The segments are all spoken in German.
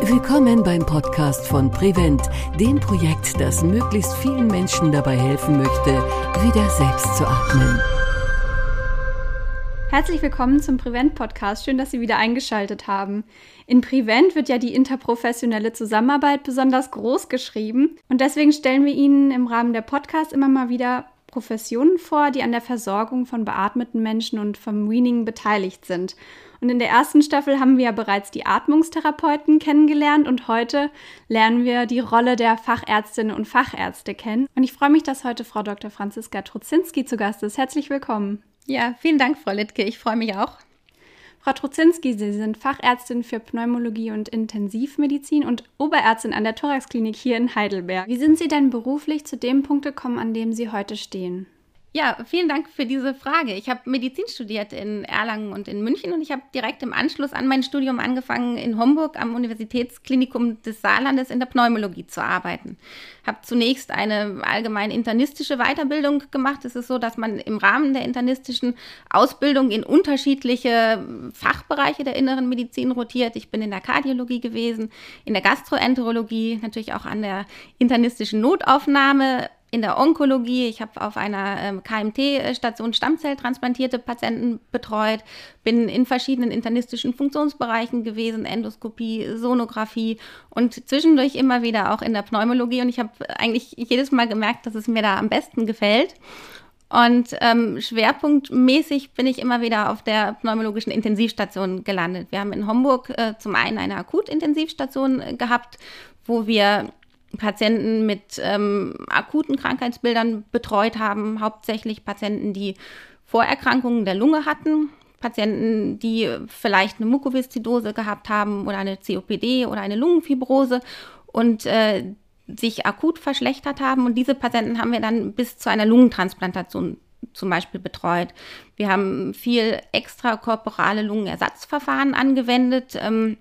Willkommen beim Podcast von Prevent, dem Projekt, das möglichst vielen Menschen dabei helfen möchte, wieder selbst zu atmen. Herzlich willkommen zum Prevent Podcast. Schön, dass Sie wieder eingeschaltet haben. In Prevent wird ja die interprofessionelle Zusammenarbeit besonders groß geschrieben und deswegen stellen wir Ihnen im Rahmen der Podcast immer mal wieder Professionen vor, die an der Versorgung von beatmeten Menschen und vom Weaning beteiligt sind. Und in der ersten Staffel haben wir ja bereits die Atmungstherapeuten kennengelernt und heute lernen wir die Rolle der Fachärztinnen und Fachärzte kennen. Und ich freue mich, dass heute Frau Dr. Franziska Truzinski zu Gast ist. Herzlich willkommen. Ja, vielen Dank, Frau Littke. Ich freue mich auch. Frau Truzinski, Sie sind Fachärztin für Pneumologie und Intensivmedizin und Oberärztin an der Thoraxklinik hier in Heidelberg. Wie sind Sie denn beruflich zu dem Punkt gekommen, an dem Sie heute stehen? Ja, vielen Dank für diese Frage. Ich habe Medizin studiert in Erlangen und in München und ich habe direkt im Anschluss an mein Studium angefangen, in Homburg am Universitätsklinikum des Saarlandes in der Pneumologie zu arbeiten. Habe zunächst eine allgemein internistische Weiterbildung gemacht. Es ist so, dass man im Rahmen der internistischen Ausbildung in unterschiedliche Fachbereiche der inneren Medizin rotiert. Ich bin in der Kardiologie gewesen, in der Gastroenterologie, natürlich auch an der internistischen Notaufnahme in der Onkologie. Ich habe auf einer ähm, KMT-Station Stammzelltransplantierte Patienten betreut, bin in verschiedenen internistischen Funktionsbereichen gewesen, Endoskopie, Sonographie und zwischendurch immer wieder auch in der Pneumologie. Und ich habe eigentlich jedes Mal gemerkt, dass es mir da am besten gefällt. Und ähm, schwerpunktmäßig bin ich immer wieder auf der pneumologischen Intensivstation gelandet. Wir haben in Homburg äh, zum einen eine Akutintensivstation äh, gehabt, wo wir Patienten mit ähm, akuten Krankheitsbildern betreut haben, hauptsächlich Patienten, die Vorerkrankungen der Lunge hatten, Patienten, die vielleicht eine Mukoviszidose gehabt haben oder eine COPD oder eine Lungenfibrose und äh, sich akut verschlechtert haben. Und diese Patienten haben wir dann bis zu einer Lungentransplantation zum Beispiel betreut. Wir haben viel extrakorporale Lungenersatzverfahren angewendet. Ähm,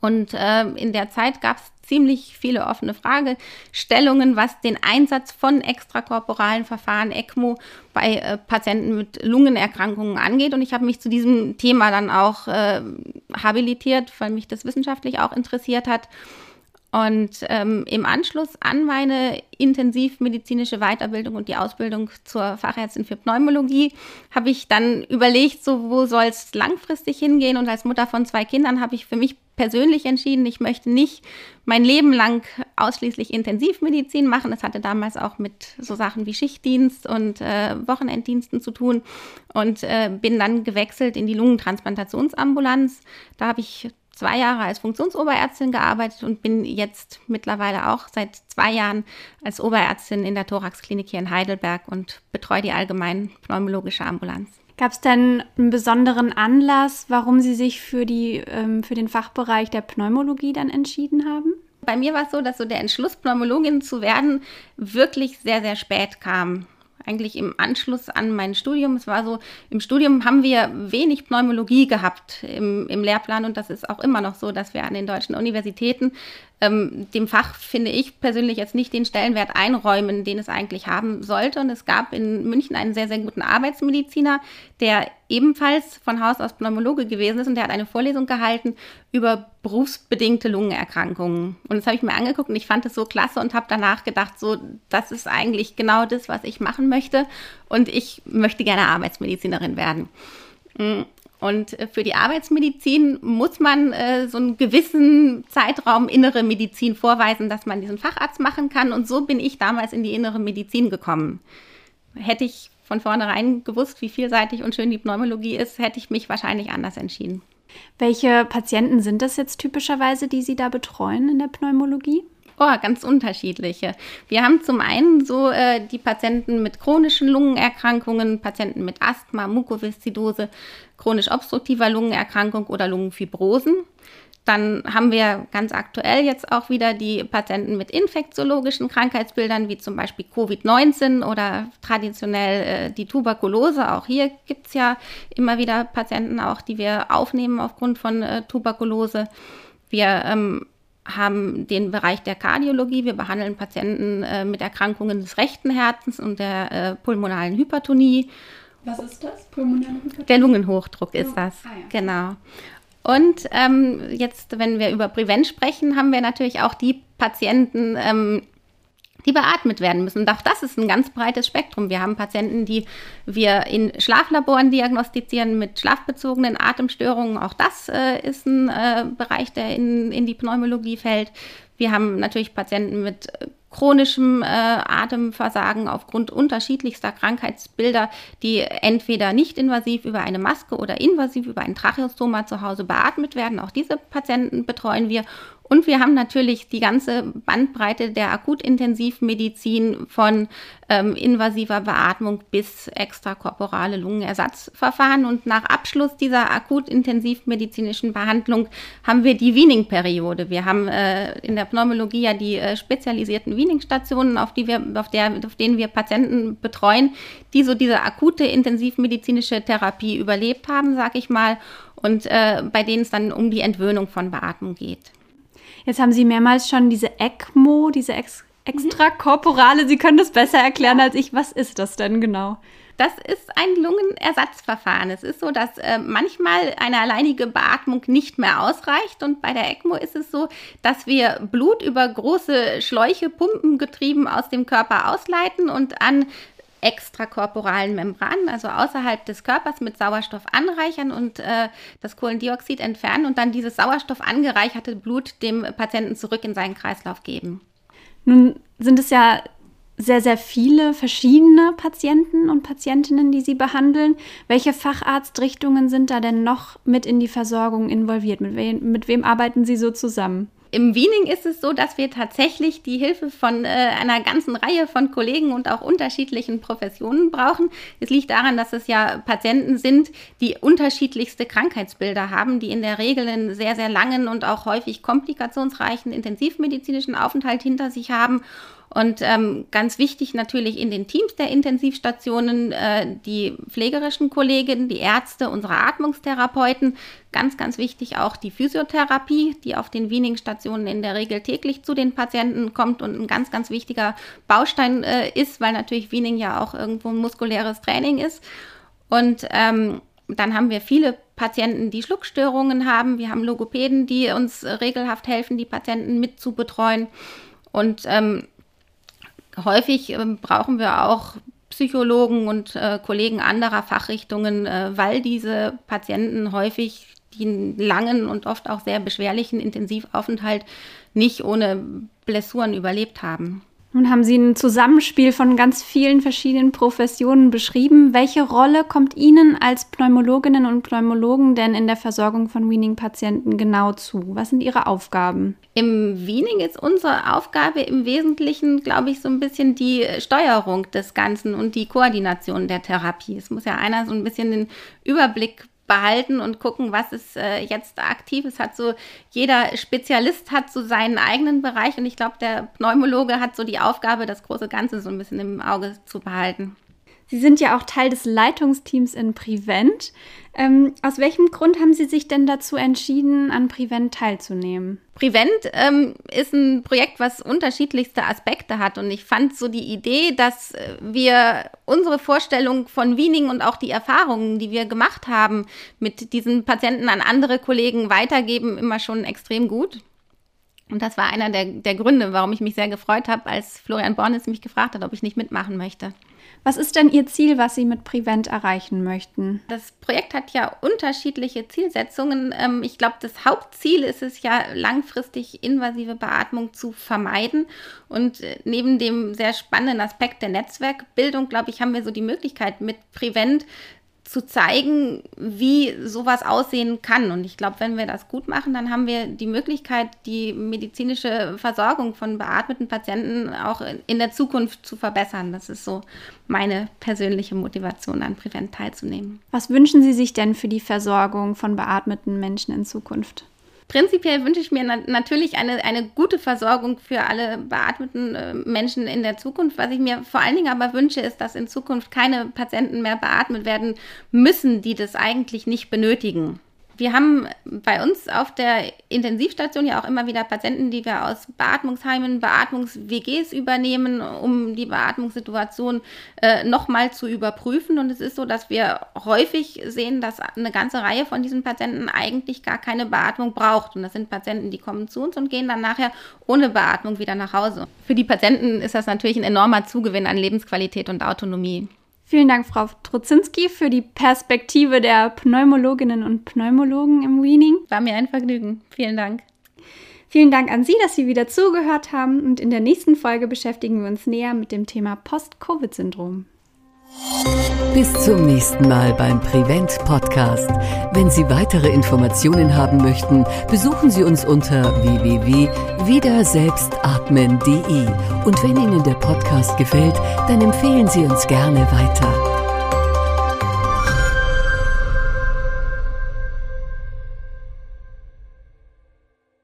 und äh, in der Zeit gab es ziemlich viele offene Fragestellungen, was den Einsatz von extrakorporalen Verfahren ECMO bei äh, Patienten mit Lungenerkrankungen angeht. Und ich habe mich zu diesem Thema dann auch äh, habilitiert, weil mich das wissenschaftlich auch interessiert hat. Und ähm, im Anschluss an meine intensivmedizinische Weiterbildung und die Ausbildung zur Fachärztin für Pneumologie habe ich dann überlegt, so wo soll es langfristig hingehen. Und als Mutter von zwei Kindern habe ich für mich persönlich entschieden, ich möchte nicht mein Leben lang ausschließlich Intensivmedizin machen. Das hatte damals auch mit so Sachen wie Schichtdienst und äh, Wochenenddiensten zu tun und äh, bin dann gewechselt in die Lungentransplantationsambulanz. Da habe ich zwei Jahre als Funktionsoberärztin gearbeitet und bin jetzt mittlerweile auch seit zwei Jahren als Oberärztin in der Thoraxklinik hier in Heidelberg und betreue die allgemein pneumologische Ambulanz. Gab es denn einen besonderen Anlass, warum Sie sich für, die, ähm, für den Fachbereich der Pneumologie dann entschieden haben? Bei mir war es so, dass so der Entschluss, Pneumologin zu werden, wirklich sehr, sehr spät kam eigentlich im Anschluss an mein Studium. Es war so, im Studium haben wir wenig Pneumologie gehabt im, im Lehrplan und das ist auch immer noch so, dass wir an den deutschen Universitäten ähm, dem Fach, finde ich persönlich, jetzt nicht den Stellenwert einräumen, den es eigentlich haben sollte. Und es gab in München einen sehr, sehr guten Arbeitsmediziner, der ebenfalls von Haus aus Pneumologe gewesen ist und der hat eine Vorlesung gehalten über berufsbedingte Lungenerkrankungen. Und das habe ich mir angeguckt und ich fand es so klasse und habe danach gedacht, so, das ist eigentlich genau das, was ich machen möchte. Und ich möchte gerne Arbeitsmedizinerin werden. Und äh, für die Arbeitsmedizin muss man äh, so einen gewissen Zeitraum innere Medizin vorweisen, dass man diesen Facharzt machen kann. Und so bin ich damals in die innere Medizin gekommen. Hätte ich von vornherein gewusst, wie vielseitig und schön die Pneumologie ist, hätte ich mich wahrscheinlich anders entschieden. Welche Patienten sind das jetzt typischerweise, die Sie da betreuen in der Pneumologie? Oh, ganz unterschiedliche. Wir haben zum einen so äh, die Patienten mit chronischen Lungenerkrankungen, Patienten mit Asthma, Mukoviszidose, chronisch obstruktiver Lungenerkrankung oder Lungenfibrosen. Dann haben wir ganz aktuell jetzt auch wieder die Patienten mit infektiologischen Krankheitsbildern, wie zum Beispiel Covid-19 oder traditionell äh, die Tuberkulose. Auch hier gibt es ja immer wieder Patienten auch, die wir aufnehmen aufgrund von äh, Tuberkulose. Wir ähm, haben den Bereich der Kardiologie. Wir behandeln Patienten äh, mit Erkrankungen des rechten Herzens und der äh, pulmonalen Hypertonie. Was ist das? Pulmonale Hypertonie? Der Lungenhochdruck ist das. Ah, ja. Genau. Und ähm, jetzt, wenn wir über Prevent sprechen, haben wir natürlich auch die Patienten, ähm, die beatmet werden müssen. Und auch das ist ein ganz breites Spektrum. Wir haben Patienten, die wir in Schlaflaboren diagnostizieren mit schlafbezogenen Atemstörungen. Auch das äh, ist ein äh, Bereich, der in, in die Pneumologie fällt. Wir haben natürlich Patienten mit äh, chronischem äh, Atemversagen aufgrund unterschiedlichster Krankheitsbilder, die entweder nicht invasiv über eine Maske oder invasiv über ein Tracheostoma zu Hause beatmet werden. Auch diese Patienten betreuen wir. Und wir haben natürlich die ganze Bandbreite der Akutintensivmedizin von ähm, invasiver Beatmung bis extrakorporale Lungenersatzverfahren. Und nach Abschluss dieser akutintensivmedizinischen Behandlung haben wir die Weaning-Periode. Wir haben äh, in der Pneumologie ja die äh, spezialisierten Weaning-Stationen, auf, die wir, auf, der, auf denen wir Patienten betreuen, die so diese akute intensivmedizinische Therapie überlebt haben, sag ich mal, und äh, bei denen es dann um die Entwöhnung von Beatmung geht. Jetzt haben Sie mehrmals schon diese ECMO, diese ex extrakorporale, Sie können das besser erklären als ich. Was ist das denn genau? Das ist ein Lungenersatzverfahren. Es ist so, dass äh, manchmal eine alleinige Beatmung nicht mehr ausreicht. Und bei der ECMO ist es so, dass wir Blut über große Schläuche, Pumpen getrieben aus dem Körper ausleiten und an extrakorporalen Membranen, also außerhalb des Körpers mit Sauerstoff anreichern und äh, das Kohlendioxid entfernen und dann dieses Sauerstoff angereicherte Blut dem Patienten zurück in seinen Kreislauf geben. Nun sind es ja sehr, sehr viele verschiedene Patienten und Patientinnen, die Sie behandeln. Welche Facharztrichtungen sind da denn noch mit in die Versorgung involviert? Mit wem, mit wem arbeiten Sie so zusammen? Im Wiening ist es so, dass wir tatsächlich die Hilfe von äh, einer ganzen Reihe von Kollegen und auch unterschiedlichen Professionen brauchen. Es liegt daran, dass es ja Patienten sind, die unterschiedlichste Krankheitsbilder haben, die in der Regel einen sehr, sehr langen und auch häufig komplikationsreichen intensivmedizinischen Aufenthalt hinter sich haben und ähm, ganz wichtig natürlich in den Teams der Intensivstationen äh, die pflegerischen Kolleginnen, die Ärzte, unsere Atmungstherapeuten. Ganz, ganz wichtig auch die Physiotherapie, die auf den Wiening-Stationen in der Regel täglich zu den Patienten kommt und ein ganz, ganz wichtiger Baustein äh, ist, weil natürlich Wiening ja auch irgendwo ein muskuläres Training ist. Und ähm, dann haben wir viele Patienten, die Schluckstörungen haben. Wir haben Logopäden, die uns regelhaft helfen, die Patienten mit zu betreuen. Und ähm, häufig äh, brauchen wir auch Psychologen und äh, Kollegen anderer Fachrichtungen, äh, weil diese Patienten häufig den langen und oft auch sehr beschwerlichen Intensivaufenthalt nicht ohne Blessuren überlebt haben. Nun haben Sie ein Zusammenspiel von ganz vielen verschiedenen Professionen beschrieben. Welche Rolle kommt Ihnen als Pneumologinnen und Pneumologen denn in der Versorgung von Weaning-Patienten genau zu? Was sind Ihre Aufgaben? Im Weaning ist unsere Aufgabe im Wesentlichen, glaube ich, so ein bisschen die Steuerung des Ganzen und die Koordination der Therapie. Es muss ja einer so ein bisschen den Überblick behalten und gucken, was ist äh, jetzt aktiv. Es hat so, jeder Spezialist hat so seinen eigenen Bereich und ich glaube, der Pneumologe hat so die Aufgabe, das große Ganze so ein bisschen im Auge zu behalten. Sie sind ja auch Teil des Leitungsteams in Prevent. Ähm, aus welchem Grund haben Sie sich denn dazu entschieden, an Prevent teilzunehmen? Prevent ähm, ist ein Projekt, was unterschiedlichste Aspekte hat. Und ich fand so die Idee, dass wir unsere Vorstellung von Wiening und auch die Erfahrungen, die wir gemacht haben, mit diesen Patienten an andere Kollegen weitergeben, immer schon extrem gut. Und das war einer der, der Gründe, warum ich mich sehr gefreut habe, als Florian Bornes mich gefragt hat, ob ich nicht mitmachen möchte. Was ist denn Ihr Ziel, was Sie mit Prevent erreichen möchten? Das Projekt hat ja unterschiedliche Zielsetzungen. Ähm, ich glaube, das Hauptziel ist es ja, langfristig invasive Beatmung zu vermeiden. Und äh, neben dem sehr spannenden Aspekt der Netzwerkbildung, glaube ich, haben wir so die Möglichkeit, mit Prevent zu zeigen, wie sowas aussehen kann. Und ich glaube, wenn wir das gut machen, dann haben wir die Möglichkeit, die medizinische Versorgung von beatmeten Patienten auch in der Zukunft zu verbessern. Das ist so meine persönliche Motivation, an Prevent teilzunehmen. Was wünschen Sie sich denn für die Versorgung von beatmeten Menschen in Zukunft? Prinzipiell wünsche ich mir na natürlich eine, eine gute Versorgung für alle beatmeten äh, Menschen in der Zukunft. Was ich mir vor allen Dingen aber wünsche, ist, dass in Zukunft keine Patienten mehr beatmet werden müssen, die das eigentlich nicht benötigen. Wir haben bei uns auf der Intensivstation ja auch immer wieder Patienten, die wir aus Beatmungsheimen, Beatmungs-WGs übernehmen, um die Beatmungssituation äh, nochmal zu überprüfen. Und es ist so, dass wir häufig sehen, dass eine ganze Reihe von diesen Patienten eigentlich gar keine Beatmung braucht. Und das sind Patienten, die kommen zu uns und gehen dann nachher ohne Beatmung wieder nach Hause. Für die Patienten ist das natürlich ein enormer Zugewinn an Lebensqualität und Autonomie. Vielen Dank, Frau Trozinski, für die Perspektive der Pneumologinnen und Pneumologen im Wiening. War mir ein Vergnügen. Vielen Dank. Vielen Dank an Sie, dass Sie wieder zugehört haben und in der nächsten Folge beschäftigen wir uns näher mit dem Thema Post-Covid-Syndrom. Bis zum nächsten Mal beim Prevent Podcast. Wenn Sie weitere Informationen haben möchten, besuchen Sie uns unter www.wiederselbstatmen.de. Und wenn Ihnen der Podcast gefällt, dann empfehlen Sie uns gerne weiter.